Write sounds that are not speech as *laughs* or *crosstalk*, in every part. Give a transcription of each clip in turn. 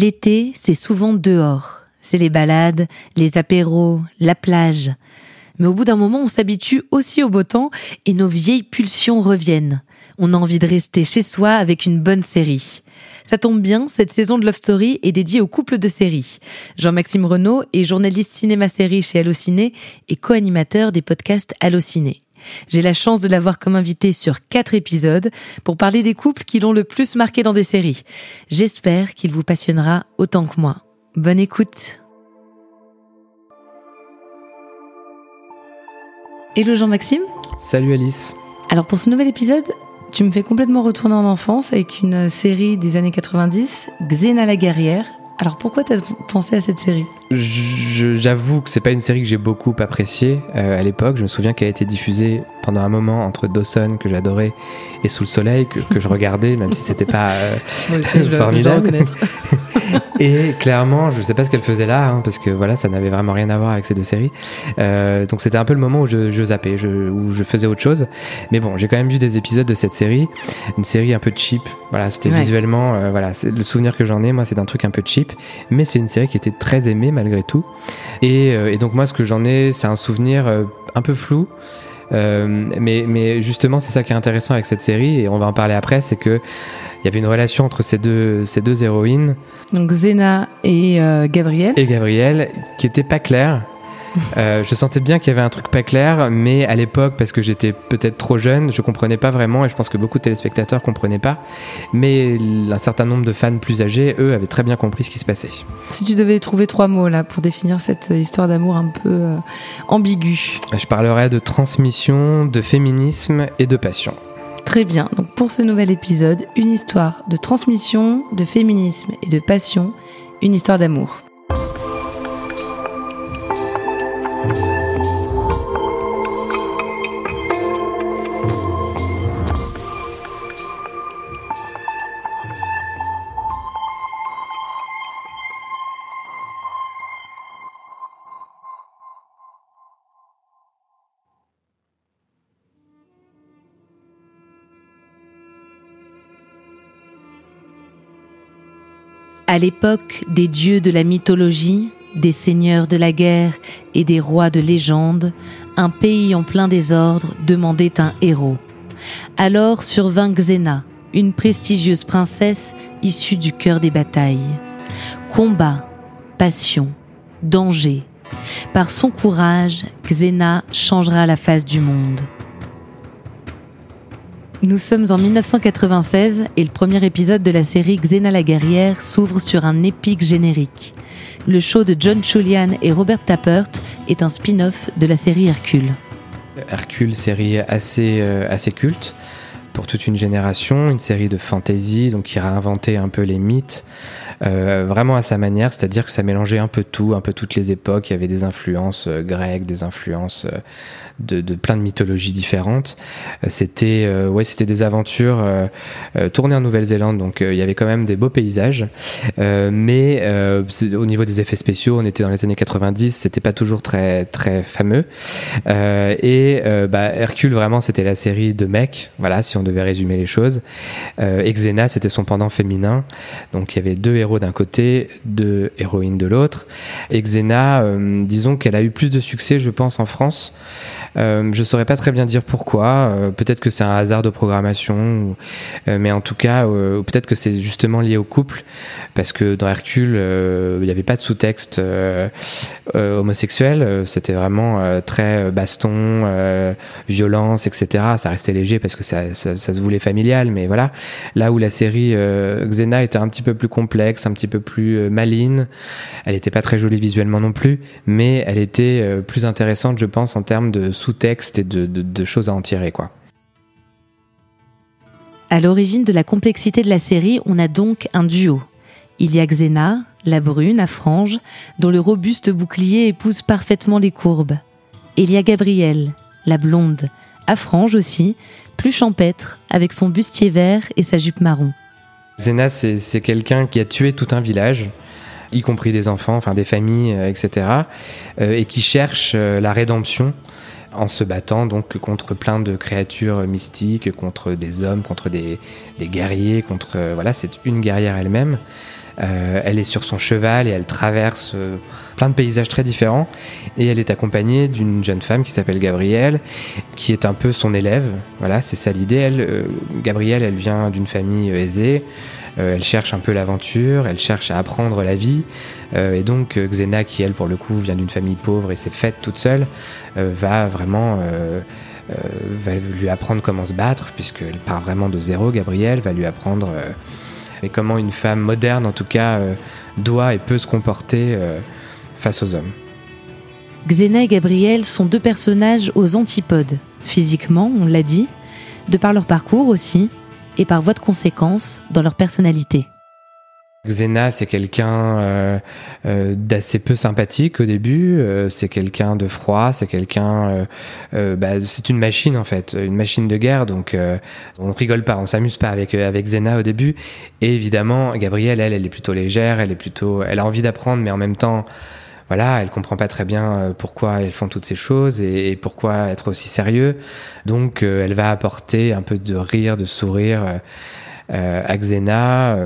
L'été, c'est souvent dehors. C'est les balades, les apéros, la plage. Mais au bout d'un moment, on s'habitue aussi au beau temps et nos vieilles pulsions reviennent. On a envie de rester chez soi avec une bonne série. Ça tombe bien, cette saison de Love Story est dédiée aux couples de séries. Jean-Maxime Renaud est journaliste cinéma-série chez Allociné et co-animateur des podcasts Allociné. J'ai la chance de l'avoir comme invité sur quatre épisodes pour parler des couples qui l'ont le plus marqué dans des séries. J'espère qu'il vous passionnera autant que moi. Bonne écoute. Hello Jean-Maxime. Salut Alice. Alors pour ce nouvel épisode, tu me fais complètement retourner en enfance avec une série des années 90, Xena la guerrière. Alors pourquoi t'as pensé à cette série? J'avoue que c'est pas une série que j'ai beaucoup appréciée euh, à l'époque. Je me souviens qu'elle a été diffusée pendant un moment entre Dawson que j'adorais et Sous le soleil que, que je regardais, même si c'était pas euh, *laughs* formidable. *laughs* *laughs* et clairement, je sais pas ce qu'elle faisait là, hein, parce que voilà, ça n'avait vraiment rien à voir avec ces deux séries. Euh, donc c'était un peu le moment où je, je zappais, je, où je faisais autre chose. Mais bon, j'ai quand même vu des épisodes de cette série, une série un peu cheap. Voilà, c'était visuellement, euh, voilà, le souvenir que j'en ai, moi, c'est d'un truc un peu cheap, mais c'est une série qui était très aimée malgré tout. Et, euh, et donc moi, ce que j'en ai, c'est un souvenir euh, un peu flou. Euh, mais, mais justement, c'est ça qui est intéressant avec cette série, et on va en parler après, c'est que il y avait une relation entre ces deux, ces deux héroïnes. Donc Zena et euh, Gabrielle. Et Gabrielle, qui était pas claire. Euh, je sentais bien qu'il y avait un truc pas clair, mais à l'époque, parce que j'étais peut-être trop jeune, je comprenais pas vraiment, et je pense que beaucoup de téléspectateurs comprenaient pas. Mais un certain nombre de fans plus âgés, eux, avaient très bien compris ce qui se passait. Si tu devais trouver trois mots là pour définir cette histoire d'amour un peu euh, ambiguë, je parlerais de transmission, de féminisme et de passion. Très bien. Donc pour ce nouvel épisode, une histoire de transmission, de féminisme et de passion, une histoire d'amour. À l'époque des dieux de la mythologie, des seigneurs de la guerre et des rois de légende, un pays en plein désordre demandait un héros. Alors survint Xena, une prestigieuse princesse issue du cœur des batailles. Combat, passion, danger. Par son courage, Xena changera la face du monde. Nous sommes en 1996 et le premier épisode de la série Xena la guerrière s'ouvre sur un épique générique. Le show de John Chulian et Robert Tappert est un spin-off de la série Hercule. Hercule, série assez, euh, culte pour toute une génération, une série de fantasy, donc qui a inventé un peu les mythes, euh, vraiment à sa manière, c'est-à-dire que ça mélangeait un peu tout, un peu toutes les époques, il y avait des influences euh, grecques, des influences euh, de, plein de mythologies différentes. C'était ouais, c'était des aventures tournées en Nouvelle-Zélande, donc il y avait quand même des beaux paysages, mais au niveau des effets spéciaux, on était dans les années 90, c'était pas toujours très très fameux. et bah, Hercule vraiment, c'était la série de mecs, voilà, si on devait résumer les choses. et Xena, c'était son pendant féminin, donc il y avait deux héros d'un côté, deux héroïnes de l'autre. Et Xena, disons qu'elle a eu plus de succès, je pense, en France. Euh, je saurais pas très bien dire pourquoi. Euh, peut-être que c'est un hasard de programmation, euh, mais en tout cas, euh, peut-être que c'est justement lié au couple, parce que dans Hercule, il n'y avait pas de sous-texte homosexuel. C'était vraiment très baston, violence, etc. Ça restait léger parce que ça, se voulait familial, mais voilà. Là où la série Xena était un petit peu plus complexe, un petit peu plus maline, elle n'était pas très jolie visuellement non plus, mais elle était plus intéressante, je pense, en termes de sous-texte et de, choses à en tirer, quoi. À l'origine de la complexité de la série, on a donc un duo. Il y a Xena, la brune à franges, dont le robuste bouclier épouse parfaitement les courbes. Et il y a Gabrielle, la blonde, à franges aussi, plus champêtre, avec son bustier vert et sa jupe marron. Xena, c'est quelqu'un qui a tué tout un village, y compris des enfants, enfin des familles, euh, etc., euh, et qui cherche euh, la rédemption en se battant donc contre plein de créatures mystiques, contre des hommes, contre des, guerriers, contre voilà, c'est une guerrière elle-même. elle est sur son cheval et elle traverse plein de paysages très différents. Et elle est accompagnée d'une jeune femme qui s'appelle Gabrielle, qui est un peu son élève. Voilà, c'est ça l'idée. Elle, Gabrielle, elle vient d'une famille aisée. Elle cherche un peu l'aventure, elle cherche à apprendre la vie. et donc Xena, qui elle pour le coup vient d'une famille pauvre et s'est faite toute seule, va vraiment euh, lui apprendre comment se battre, puisqu'elle part vraiment de zéro, Gabrielle, va lui apprendre euh, comment une femme moderne, en tout cas, euh, doit et peut se comporter face aux hommes. Xena et Gabrielle sont deux personnages aux antipodes, physiquement, on l'a dit, de par leur parcours aussi, et par voie de conséquence dans leur personnalité. Xena, c'est quelqu'un euh, euh, d'assez peu sympathique au début. Euh, c'est quelqu'un de froid. C'est quelqu'un. Bah, c'est une machine en fait, une machine de guerre. Donc on rigole pas, on s'amuse pas avec avec Xena au début. Et évidemment, Gabrielle, elle, elle est plutôt légère. Elle est plutôt. Elle a envie d'apprendre, mais en même temps. Voilà, elle comprend pas très bien pourquoi elles font toutes ces choses et, et pourquoi être aussi sérieux. Donc, elle va apporter un peu de rire, de sourire à Xena.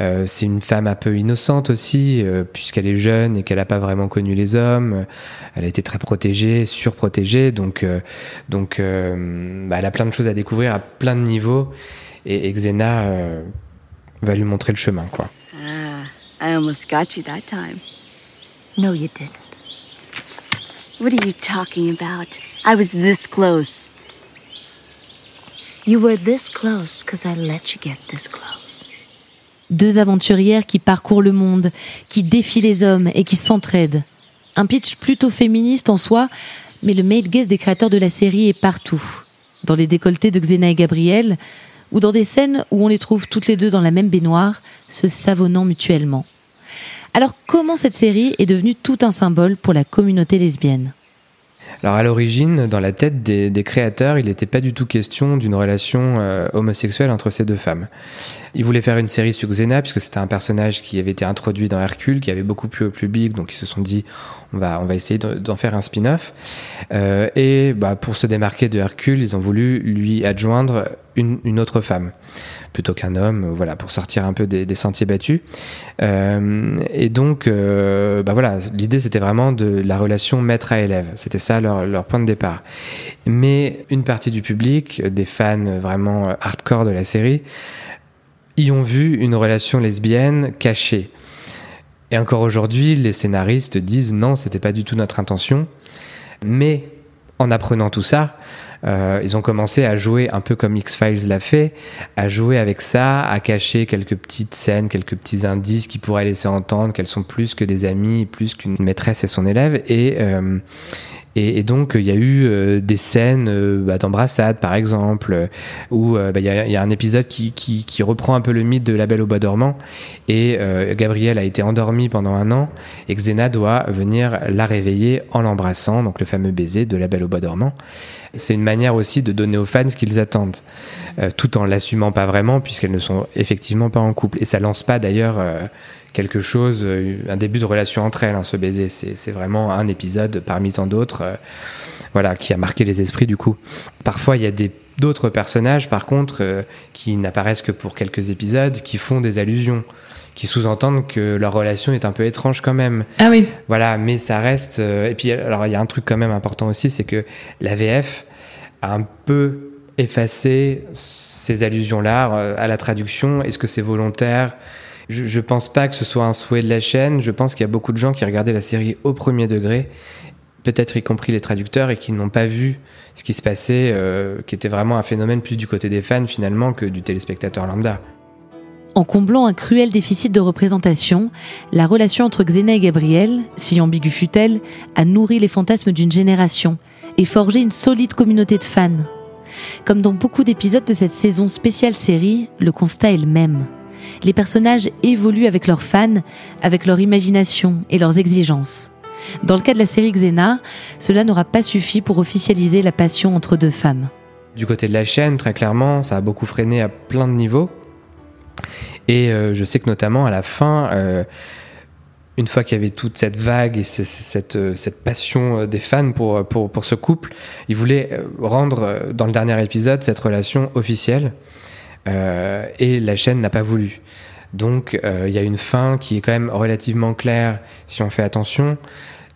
Euh, c'est une femme un peu innocente aussi, euh, puisqu'elle est jeune et qu'elle n'a pas vraiment connu les hommes. Elle a été très protégée, surprotégée, donc, euh, donc bah, elle a plein de choses à découvrir à plein de niveaux. Et, Xena va lui montrer le chemin, quoi. Ah, I almost got you that time. No, you didn't. What are you talking about? I was this close. You were this close because I let you get this close. Deux aventurières qui parcourent le monde, qui défient les hommes et qui s'entraident. Un pitch plutôt féministe en soi, mais le male gaze des créateurs de la série est partout. Dans les décolletés de Xena et Gabriel, ou dans des scènes où on les trouve toutes les deux dans la même baignoire, se savonnant mutuellement. Alors comment cette série est devenue tout un symbole pour la communauté lesbienne? Alors à l'origine, dans la tête des, créateurs, il n'était pas du tout question d'une relation euh, homosexuelle entre ces deux femmes. Ils voulaient faire une série sur Xena puisque c'était un personnage qui avait été introduit dans Hercule, qui avait beaucoup plu au public, donc ils se sont dit on va on va essayer d'en faire un spin-off. Euh, et bah, pour se démarquer de Hercule, ils ont voulu lui adjoindre une, autre femme plutôt qu'un homme, voilà, pour sortir un peu des, sentiers battus. Euh, et donc, euh, bah voilà, l'idée c'était vraiment de la relation maître à élève. C'était ça leur, leur, point de départ. Mais une partie du public, des fans vraiment hardcore de la série, y ont vu une relation lesbienne cachée. Et encore aujourd'hui, les scénaristes disent non, c'était pas du tout notre intention. Mais en apprenant tout ça, euh, ils ont commencé à jouer un peu comme X-Files l'a fait, à jouer avec ça, à cacher quelques petites scènes, quelques petits indices qui pourraient laisser entendre qu'elles sont plus que des amies, plus qu'une maîtresse et son élève. Et, euh, donc, il y a eu euh, des scènes bah, d'embrassade, par exemple, où bah, il y, a, un épisode qui, reprend un peu le mythe de La Belle au Bois dormant. Et Gabrielle a été endormie pendant un an, et Xena doit venir la réveiller en l'embrassant, donc le fameux baiser de La Belle au Bois dormant. C'est une manière aussi de donner aux fans ce qu'ils attendent, euh, tout en l'assumant pas vraiment, puisqu'elles ne sont effectivement pas en couple. Et ça lance pas d'ailleurs euh, quelque chose, euh, un début de relation entre elles, hein, ce baiser. C'est vraiment un épisode parmi tant d'autres, voilà, qui a marqué les esprits du coup. Parfois, il y a des d'autres personnages, par contre, qui n'apparaissent que pour quelques épisodes, qui font des allusions qui sous-entendent que leur relation est un peu étrange quand même. Ah oui. Voilà, mais ça reste. Euh, et puis, alors, il y a un truc quand même important aussi, c'est que la VF a un peu effacé ces allusions-là euh, à la traduction. Est-ce que c'est volontaire? Je, je pense pas que ce soit un souhait de la chaîne. Je pense qu'il y a beaucoup de gens qui regardaient la série au premier degré, peut-être y compris les traducteurs, et qui n'ont pas vu ce qui se passait, euh, qui était vraiment un phénomène plus du côté des fans finalement que du téléspectateur lambda. En comblant un cruel déficit de représentation, la relation entre Xena et Gabriel, si ambiguë fut-elle, a nourri les fantasmes d'une génération et forgé une solide communauté de fans. Comme dans beaucoup d'épisodes de cette saison spéciale série, le constat est le même. Les personnages évoluent avec leurs fans, avec leur imagination et leurs exigences. Dans le cas de la série Xena, cela n'aura pas suffi pour officialiser la passion entre deux femmes. Du côté de la chaîne, très clairement, ça a beaucoup freiné à plein de niveaux. Et euh, je sais que notamment à la fin, euh, une fois qu'il y avait toute cette vague et cette, euh, cette, passion des fans pour, ce couple, ils voulaient rendre dans le dernier épisode cette relation officielle. et la chaîne n'a pas voulu. Donc il y a une fin qui est quand même relativement claire si on fait attention.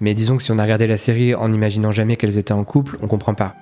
Mais disons que si on a regardé la série en n'imaginant jamais qu'elles étaient en couple, on comprend pas.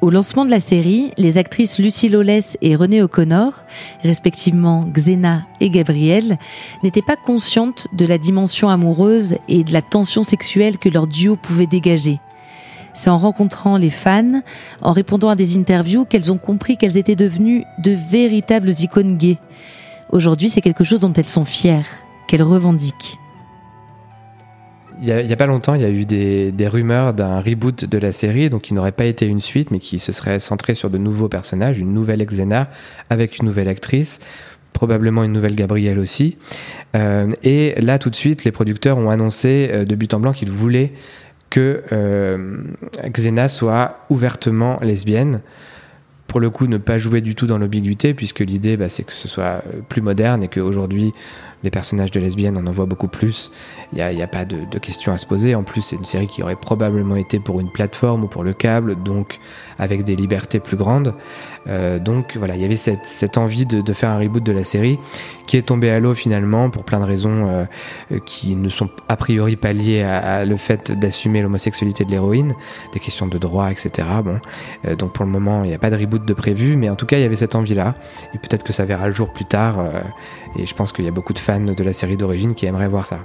Au lancement de la série, les actrices Lucie Lawless et Renée O'Connor, respectivement Xena et Gabrielle, n'étaient pas conscientes de la dimension amoureuse et de la tension sexuelle que leur duo pouvait dégager. C'est en rencontrant les fans, en répondant à des interviews, qu'elles ont compris qu'elles étaient devenues de véritables icônes gays. Aujourd'hui, c'est quelque chose dont elles sont fières, qu'elles revendiquent. Il n'y a, pas longtemps, il y a eu des, rumeurs d'un reboot de la série, donc qui n'aurait pas été une suite, mais qui se serait centré sur de nouveaux personnages, une nouvelle Xena avec une nouvelle actrice, probablement une nouvelle Gabrielle aussi. Euh, et là, tout de suite, les producteurs ont annoncé euh, de but en blanc qu'ils voulaient que euh, Xena soit ouvertement lesbienne pour le coup ne pas jouer du tout dans l'ambiguïté puisque l'idée bah, c'est que ce soit plus moderne et qu'aujourd'hui des personnages de lesbiennes, on en voit beaucoup plus. Il n'y a, pas de, de questions à se poser. En plus, c'est une série qui aurait probablement été pour une plateforme ou pour le câble, donc avec des libertés plus grandes. Euh, donc voilà, il y avait cette, envie de, faire un reboot de la série qui est tombé à l'eau finalement pour plein de raisons euh, qui ne sont a priori pas liées à, le fait d'assumer l'homosexualité de l'héroïne, des questions de droit, etc. Bon, euh, donc pour le moment, il n'y a pas de reboot de prévu, mais en tout cas, il y avait cette envie-là. Et peut-être que ça verra le jour plus tard. Euh, et je pense qu'il y a beaucoup de fans de la série d'origine qui aimeraient voir ça.